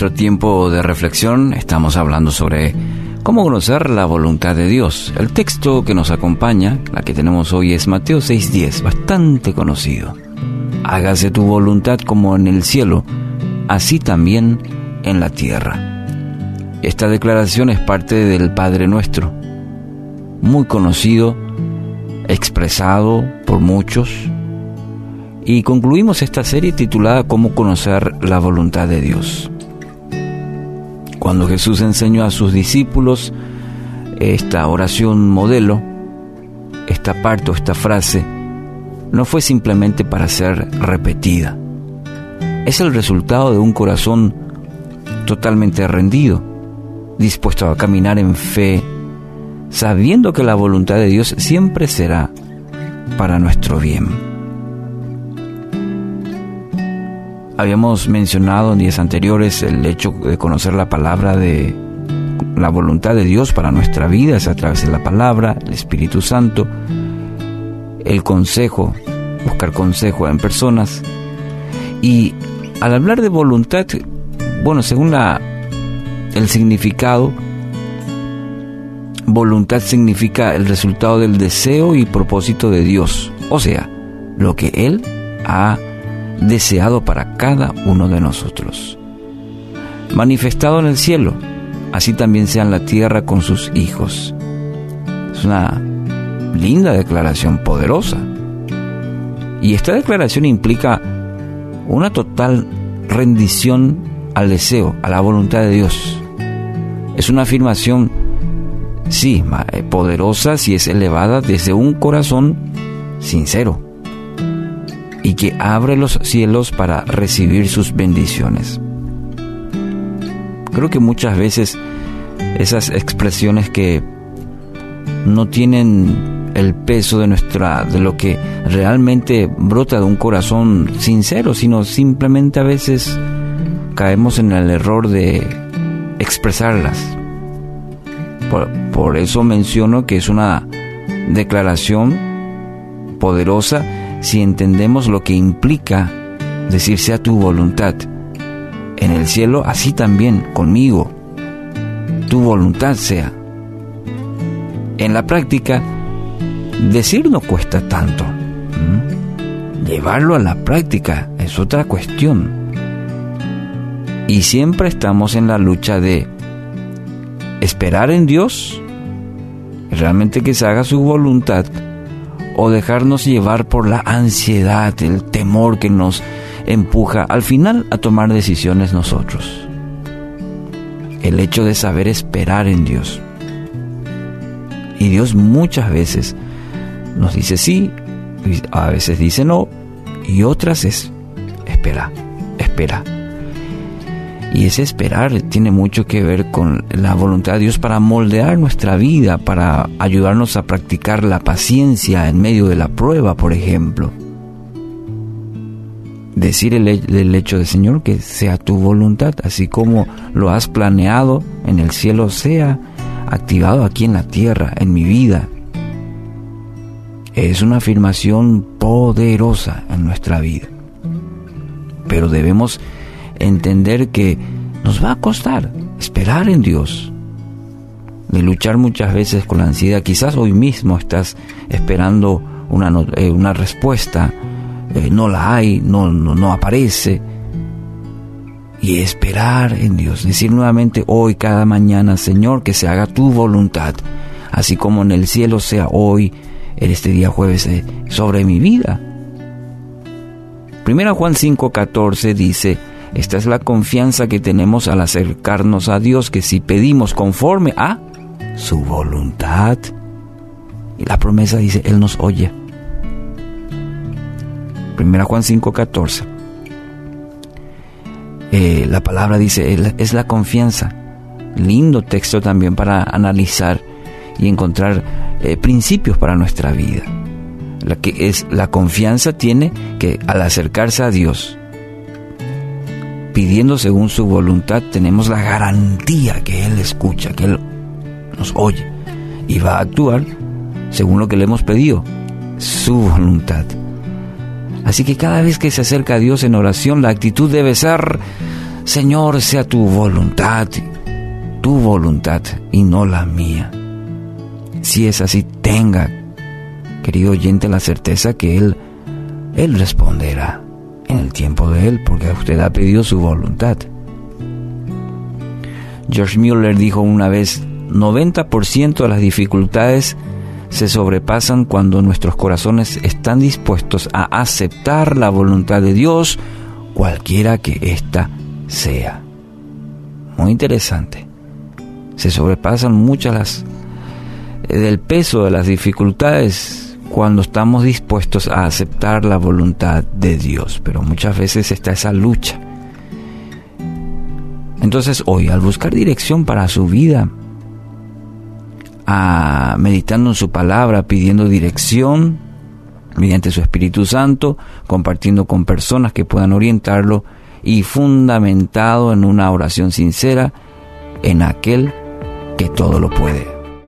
nuestro tiempo de reflexión estamos hablando sobre cómo conocer la voluntad de Dios. El texto que nos acompaña, la que tenemos hoy, es Mateo 6.10, bastante conocido. Hágase tu voluntad como en el cielo, así también en la tierra. Esta declaración es parte del Padre Nuestro, muy conocido, expresado por muchos, y concluimos esta serie titulada Cómo conocer la voluntad de Dios. Cuando Jesús enseñó a sus discípulos esta oración modelo, esta parte o esta frase, no fue simplemente para ser repetida. Es el resultado de un corazón totalmente rendido, dispuesto a caminar en fe, sabiendo que la voluntad de Dios siempre será para nuestro bien. Habíamos mencionado en días anteriores el hecho de conocer la palabra de la voluntad de Dios para nuestra vida es a través de la palabra, el Espíritu Santo, el consejo, buscar consejo en personas. Y al hablar de voluntad, bueno, según la, el significado, voluntad significa el resultado del deseo y propósito de Dios, o sea, lo que Él ha deseado para cada uno de nosotros. Manifestado en el cielo, así también sea en la tierra con sus hijos. Es una linda declaración, poderosa. Y esta declaración implica una total rendición al deseo, a la voluntad de Dios. Es una afirmación, sí, eh, poderosa si es elevada desde un corazón sincero y que abre los cielos para recibir sus bendiciones. Creo que muchas veces esas expresiones que no tienen el peso de nuestra de lo que realmente brota de un corazón sincero, sino simplemente a veces caemos en el error de expresarlas. Por, por eso menciono que es una declaración poderosa si entendemos lo que implica decir sea tu voluntad. En el cielo, así también conmigo. Tu voluntad sea. En la práctica, decir no cuesta tanto. Llevarlo a la práctica es otra cuestión. Y siempre estamos en la lucha de esperar en Dios, realmente que se haga su voluntad, o dejarnos llevar por la ansiedad, el temor que nos empuja al final a tomar decisiones nosotros. El hecho de saber esperar en Dios. Y Dios muchas veces nos dice sí, a veces dice no, y otras es espera, espera. Y ese esperar tiene mucho que ver con la voluntad de Dios para moldear nuestra vida, para ayudarnos a practicar la paciencia en medio de la prueba, por ejemplo. Decir el, hecho de Señor que sea tu voluntad, así como lo has planeado en el cielo, sea activado aquí en la tierra, en mi vida. Es una afirmación poderosa en nuestra vida. Pero debemos entender que nos va a costar esperar en Dios, de luchar muchas veces con la ansiedad. Quizás hoy mismo estás esperando una, eh, una respuesta, eh, no la hay, no, no, no aparece. Y esperar en Dios, decir nuevamente hoy, cada mañana, Señor, que se haga tu voluntad, así como en el cielo sea hoy, en este día jueves, eh, sobre mi vida. Primera Juan 5:14 dice, esta es la confianza que tenemos al acercarnos a Dios, que si pedimos conforme a su voluntad, y la promesa dice, Él nos oye. Primera Juan 5:14. Eh, la palabra dice, es la confianza. Lindo texto también para analizar y encontrar eh, principios para nuestra vida. La que es la confianza tiene que al acercarse a Dios, pidiendo según su voluntad, tenemos la garantía que Él escucha, que Él nos oye y va a actuar según lo que le hemos pedido, su voluntad. Así que cada vez que se acerca a Dios en oración, la actitud debe ser, Señor, sea tu voluntad, tu voluntad y no la mía. Si es así, tenga, querido oyente, la certeza que Él, Él responderá en el tiempo de Él, porque usted ha pedido su voluntad. George Mueller dijo una vez, 90% de las dificultades se sobrepasan cuando nuestros corazones están dispuestos a aceptar la voluntad de Dios, cualquiera que ésta sea. Muy interesante. Se sobrepasan muchas las del peso de las dificultades cuando estamos dispuestos a aceptar la voluntad de Dios, pero muchas veces está esa lucha. Entonces hoy, al buscar dirección para su vida, meditando en su palabra, pidiendo dirección mediante su Espíritu Santo, compartiendo con personas que puedan orientarlo y fundamentado en una oración sincera en aquel que todo lo puede.